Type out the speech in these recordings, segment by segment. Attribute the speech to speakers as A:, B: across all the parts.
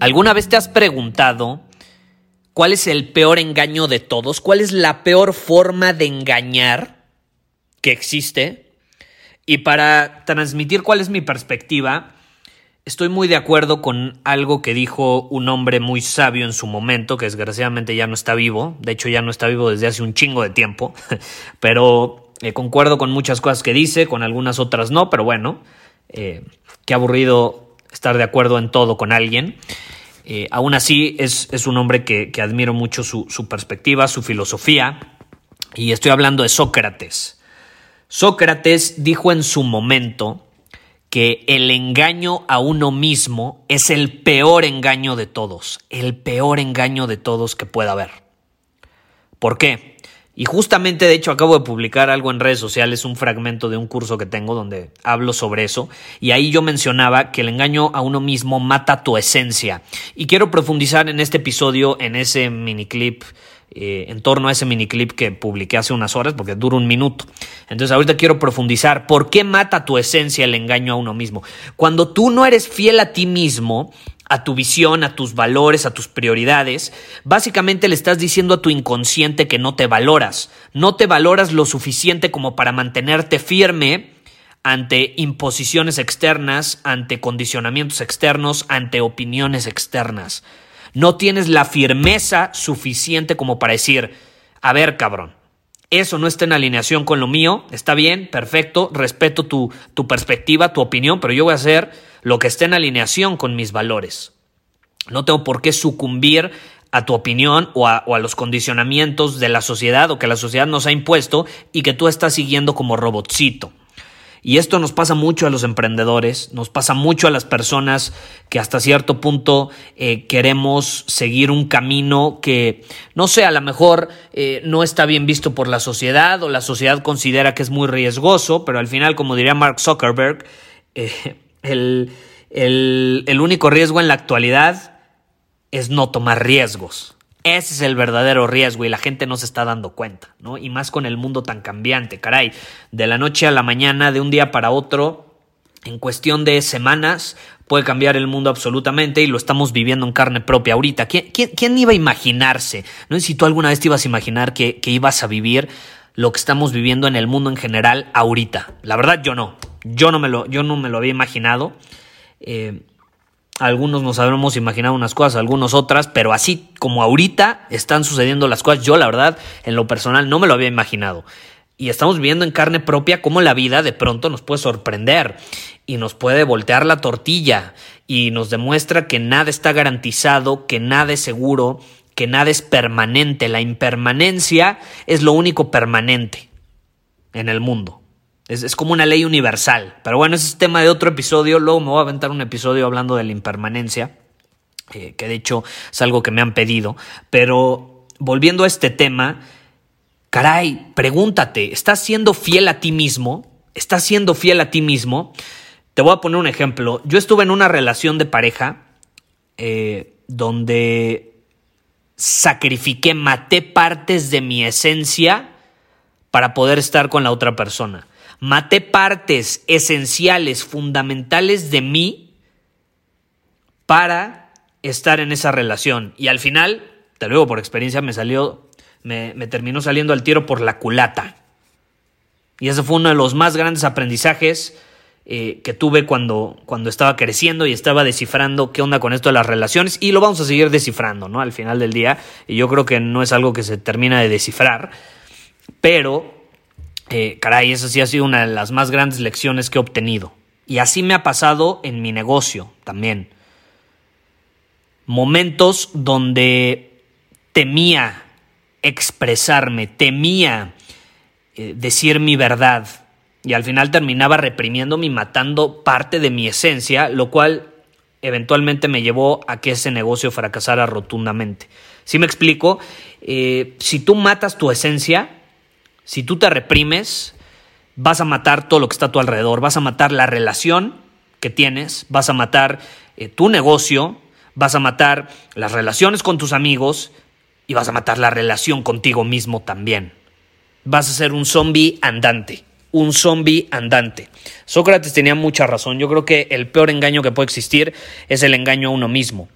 A: ¿Alguna vez te has preguntado cuál es el peor engaño de todos? ¿Cuál es la peor forma de engañar que existe? Y para transmitir cuál es mi perspectiva, estoy muy de acuerdo con algo que dijo un hombre muy sabio en su momento, que desgraciadamente ya no está vivo, de hecho ya no está vivo desde hace un chingo de tiempo, pero eh, concuerdo con muchas cosas que dice, con algunas otras no, pero bueno, eh, qué aburrido estar de acuerdo en todo con alguien. Eh, aún así, es, un hombre que, admiro mucho su, su, perspectiva, su filosofía, y estoy hablando de Sócrates. Sócrates dijo en su momento que el engaño a uno mismo es el peor engaño de todos, el peor engaño de todos que pueda haber. ¿Por qué? Y justamente, de hecho, acabo de publicar algo en redes sociales, un fragmento de un curso que tengo donde hablo sobre eso, y ahí yo mencionaba que el engaño a uno mismo mata tu esencia. Y quiero profundizar en este episodio, en ese miniclip, eh, en torno a ese miniclip que publiqué hace unas horas, porque dura un minuto. Entonces ahorita quiero profundizar, ¿por qué mata tu esencia el engaño a uno mismo? Cuando tú no eres fiel a ti mismo, a tu visión, a tus valores, a tus prioridades, básicamente le estás diciendo a tu inconsciente que no te valoras, no te valoras lo suficiente como para mantenerte firme ante imposiciones externas, ante condicionamientos externos, ante opiniones externas. No tienes la firmeza suficiente como para decir, a ver cabrón, eso no está en alineación con lo mío, está bien, perfecto, respeto tu, tu perspectiva, tu opinión, pero yo voy a hacer lo que esté en alineación con mis valores. No tengo por qué sucumbir a tu opinión o a, los condicionamientos de la sociedad o que la sociedad nos ha impuesto y que tú estás siguiendo como robotcito. Y esto nos pasa mucho a los emprendedores, nos pasa mucho a las personas que hasta cierto punto eh, queremos seguir un camino que, no sé, a lo mejor eh, no está bien visto por la sociedad o la sociedad considera que es muy riesgoso, pero al final, como diría Mark Zuckerberg, eh, el, el, único riesgo en la actualidad es no tomar riesgos. Ese es el verdadero riesgo y la gente no se está dando cuenta, ¿no? Y más con el mundo tan cambiante, caray. De la noche a la mañana, de un día para otro, en cuestión de semanas, puede cambiar el mundo absolutamente y lo estamos viviendo en carne propia ahorita. ¿Quién, quién, iba a imaginarse? No sé si tú alguna vez te ibas a imaginar que, que ibas a vivir lo que estamos viviendo en el mundo en general ahorita. La verdad, yo no. Yo no me lo, yo no me lo había imaginado. Eh, algunos nos habremos imaginado unas cosas, algunos otras, pero así como ahorita están sucediendo las cosas, yo la verdad, en lo personal, no me lo había imaginado. Y estamos viendo en carne propia cómo la vida de pronto nos puede sorprender y nos puede voltear la tortilla y nos demuestra que nada está garantizado, que nada es seguro, que nada es permanente. La impermanencia es lo único permanente en el mundo. Es, como una ley universal. Pero bueno, ese es tema de otro episodio. Luego me voy a aventar un episodio hablando de la impermanencia, eh, que de hecho es algo que me han pedido. Pero volviendo a este tema, caray, pregúntate, ¿estás siendo fiel a ti mismo? ¿Estás siendo fiel a ti mismo? Te voy a poner un ejemplo. Yo estuve en una relación de pareja eh, donde sacrifiqué, maté partes de mi esencia para poder estar con la otra persona. Maté partes esenciales, fundamentales de mí para estar en esa relación. Y al final, te lo digo por experiencia, me salió, me, terminó saliendo al tiro por la culata. Y ese fue uno de los más grandes aprendizajes eh, que tuve cuando, cuando estaba creciendo y estaba descifrando qué onda con esto de las relaciones y lo vamos a seguir descifrando, ¿no? Al final del día, y yo creo que no es algo que se termina de descifrar, pero, eh, caray, esa sí ha sido una de las más grandes lecciones que he obtenido. Y así me ha pasado en mi negocio también. Momentos donde temía expresarme, temía eh, decir mi verdad, y al final terminaba reprimiéndome y matando parte de mi esencia, lo cual eventualmente me llevó a que ese negocio fracasara rotundamente. Si me explico? Eh, si tú matas tu esencia, si tú te reprimes, vas a matar todo lo que está a tu alrededor, vas a matar la relación que tienes, vas a matar eh, tu negocio, vas a matar las relaciones con tus amigos y vas a matar la relación contigo mismo también. Vas a ser un zombie andante un zombie andante. Sócrates tenía mucha razón. Yo creo que el peor engaño que puede existir es el engaño a uno mismo.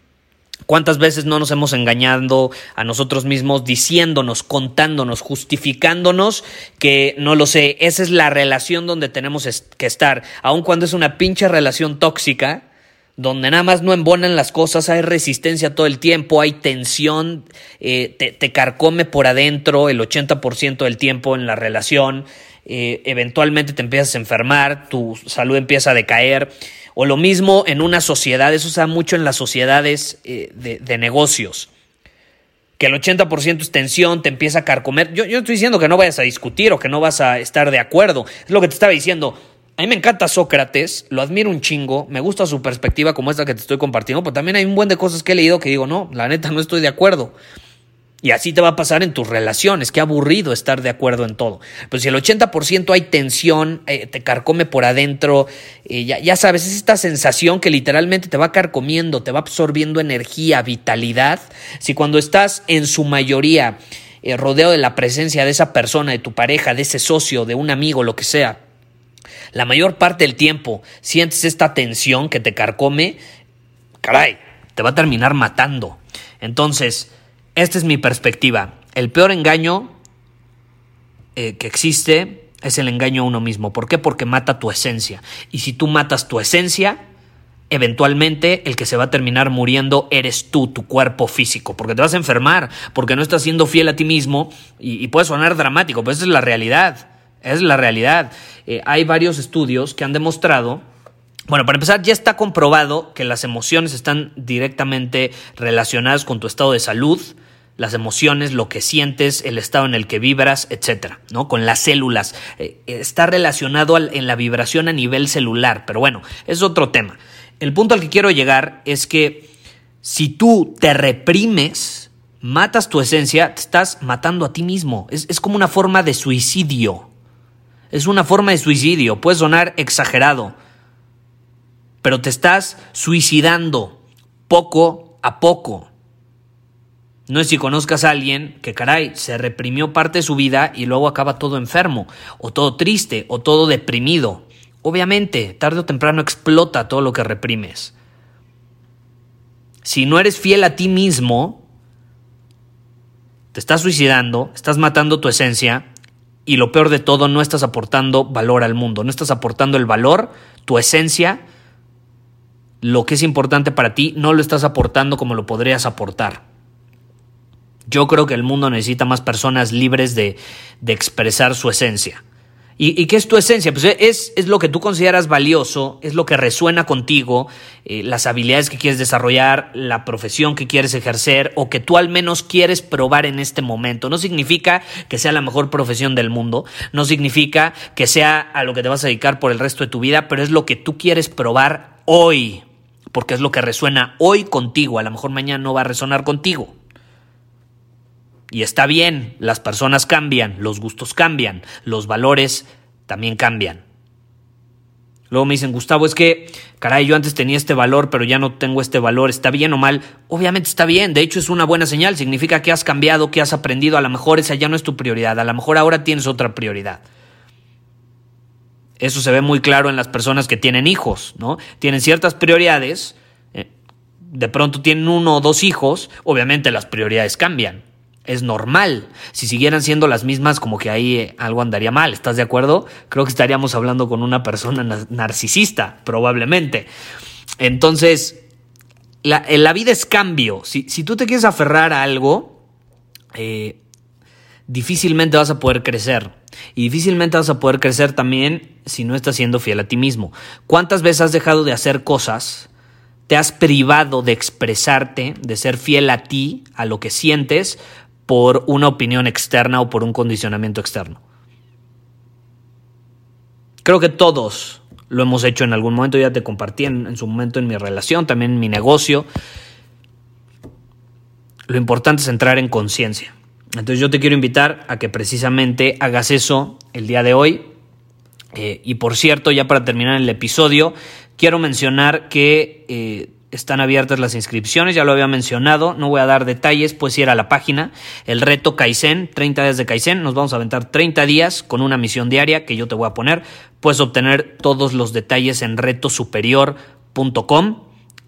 A: ¿Cuántas veces no nos hemos engañado a nosotros mismos diciéndonos, contándonos, justificándonos que no lo sé, esa es la relación donde tenemos que estar, aun cuando es una pinche relación tóxica, donde nada más no embonan las cosas, hay resistencia todo el tiempo, hay tensión, eh, te, carcome por adentro el 80% del tiempo en la relación, eh, eventualmente te empiezas a enfermar, tu salud empieza a decaer. O lo mismo en una sociedad, eso se da mucho en las sociedades eh, de, negocios, que el 80% es tensión, te empieza a carcomer. Yo, yo estoy diciendo que no vayas a discutir o que no vas a estar de acuerdo, es lo que te estaba diciendo. A mí me encanta Sócrates, lo admiro un chingo, me gusta su perspectiva como esta que te estoy compartiendo, pero también hay un buen de cosas que he leído que digo, no, la neta no estoy de acuerdo. Y así te va a pasar en tus relaciones. Qué aburrido estar de acuerdo en todo. Pero si el 80% hay tensión, eh, te carcome por adentro, eh, ya, sabes, es esta sensación que literalmente te va carcomiendo, te va absorbiendo energía, vitalidad. Si cuando estás en su mayoría eh, rodeado de la presencia de esa persona, de tu pareja, de ese socio, de un amigo, lo que sea, la mayor parte del tiempo sientes esta tensión que te carcome, caray, te va a terminar matando. Entonces, esta es mi perspectiva. El peor engaño eh, que existe es el engaño a uno mismo. ¿Por qué? Porque mata tu esencia. Y si tú matas tu esencia, eventualmente el que se va a terminar muriendo eres tú, tu cuerpo físico, porque te vas a enfermar, porque no estás siendo fiel a ti mismo y, puede sonar dramático, pero esa es la realidad, es la realidad. Eh, hay varios estudios que han demostrado bueno, para empezar, ya está comprobado que las emociones están directamente relacionadas con tu estado de salud, las emociones, lo que sientes, el estado en el que vibras, etcétera, ¿no? Con las células. Eh, está relacionado en la vibración a nivel celular, pero bueno, es otro tema. El punto al que quiero llegar es que si tú te reprimes, matas tu esencia, te estás matando a ti mismo. Es, es como una forma de suicidio. Es una forma de suicidio. Puede sonar exagerado pero te estás suicidando poco a poco. No es si conozcas a alguien que, caray, se reprimió parte de su vida y luego acaba todo enfermo, o todo triste, o todo deprimido. Obviamente, tarde o temprano explota todo lo que reprimes. Si no eres fiel a ti mismo, te estás suicidando, estás matando tu esencia y lo peor de todo, no estás aportando valor al mundo, no estás aportando el valor, tu esencia, lo que es importante para ti no lo estás aportando como lo podrías aportar. Yo creo que el mundo necesita más personas libres de, expresar su esencia. ¿Y, qué es tu esencia? Pues es, es, lo que tú consideras valioso, es lo que resuena contigo, eh, las habilidades que quieres desarrollar, la profesión que quieres ejercer o que tú al menos quieres probar en este momento. No significa que sea la mejor profesión del mundo, no significa que sea a lo que te vas a dedicar por el resto de tu vida, pero es lo que tú quieres probar hoy porque es lo que resuena hoy contigo, a lo mejor mañana no va a resonar contigo. Y está bien, las personas cambian, los gustos cambian, los valores también cambian. Luego me dicen, Gustavo, es que, caray, yo antes tenía este valor, pero ya no tengo este valor, ¿está bien o mal? Obviamente está bien, de hecho es una buena señal, significa que has cambiado, que has aprendido, a lo mejor esa ya no es tu prioridad, a lo mejor ahora tienes otra prioridad. Eso se ve muy claro en las personas que tienen hijos, ¿no? Tienen ciertas prioridades, eh, de pronto tienen uno o dos hijos, obviamente las prioridades cambian. Es normal. Si siguieran siendo las mismas, como que ahí eh, algo andaría mal, ¿estás de acuerdo? Creo que estaríamos hablando con una persona narcisista, probablemente. Entonces, la, la vida es cambio. Si, si, tú te quieres aferrar a algo, eh, difícilmente vas a poder crecer. Y difícilmente vas a poder crecer también si no estás siendo fiel a ti mismo. ¿Cuántas veces has dejado de hacer cosas? Te has privado de expresarte, de ser fiel a ti, a lo que sientes, por una opinión externa o por un condicionamiento externo. Creo que todos lo hemos hecho en algún momento, ya te compartí en, su momento en mi relación, también en mi negocio. Lo importante es entrar en conciencia. Entonces yo te quiero invitar a que precisamente hagas eso el día de hoy. Eh, y por cierto, ya para terminar el episodio, quiero mencionar que eh, están abiertas las inscripciones, ya lo había mencionado, no voy a dar detalles, pues ir a la página, el reto Kaizen, 30 días de Kaizen, nos vamos a aventar 30 días con una misión diaria que yo te voy a poner, puedes obtener todos los detalles en retosuperior.com.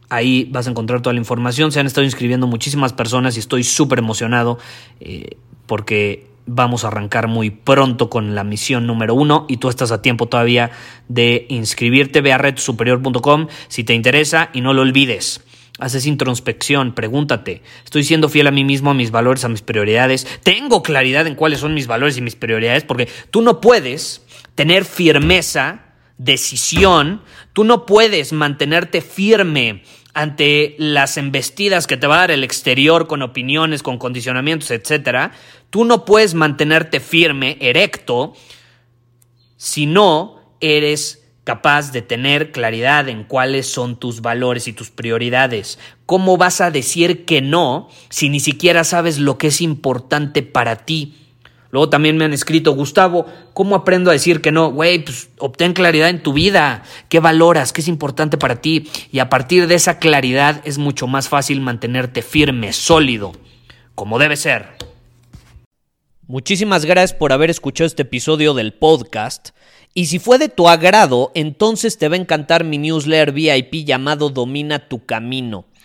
A: Ahí vas a encontrar toda la información. Se han estado inscribiendo muchísimas personas y estoy súper emocionado eh, porque vamos a arrancar muy pronto con la misión número uno y tú estás a tiempo todavía de inscribirte. Ve a redsuperior.com si te interesa y no lo olvides. Haces introspección, pregúntate, ¿estoy siendo fiel a mí mismo, a mis valores, a mis prioridades? ¿Tengo claridad en cuáles son mis valores y mis prioridades? Porque tú no puedes tener firmeza, decisión, tú no puedes mantenerte firme ante las embestidas que te va a dar el exterior con opiniones, con condicionamientos, etcétera, tú no puedes mantenerte firme, erecto, si no eres capaz de tener claridad en cuáles son tus valores y tus prioridades. ¿Cómo vas a decir que no si ni siquiera sabes lo que es importante para ti? Luego también me han escrito, Gustavo, ¿cómo aprendo a decir que no? Güey, pues obtén claridad en tu vida. ¿Qué valoras? ¿Qué es importante para ti? Y a partir de esa claridad es mucho más fácil mantenerte firme, sólido, como debe ser. Muchísimas gracias por haber escuchado este episodio del podcast. Y si fue de tu agrado, entonces te va a encantar mi newsletter VIP llamado Domina tu Camino.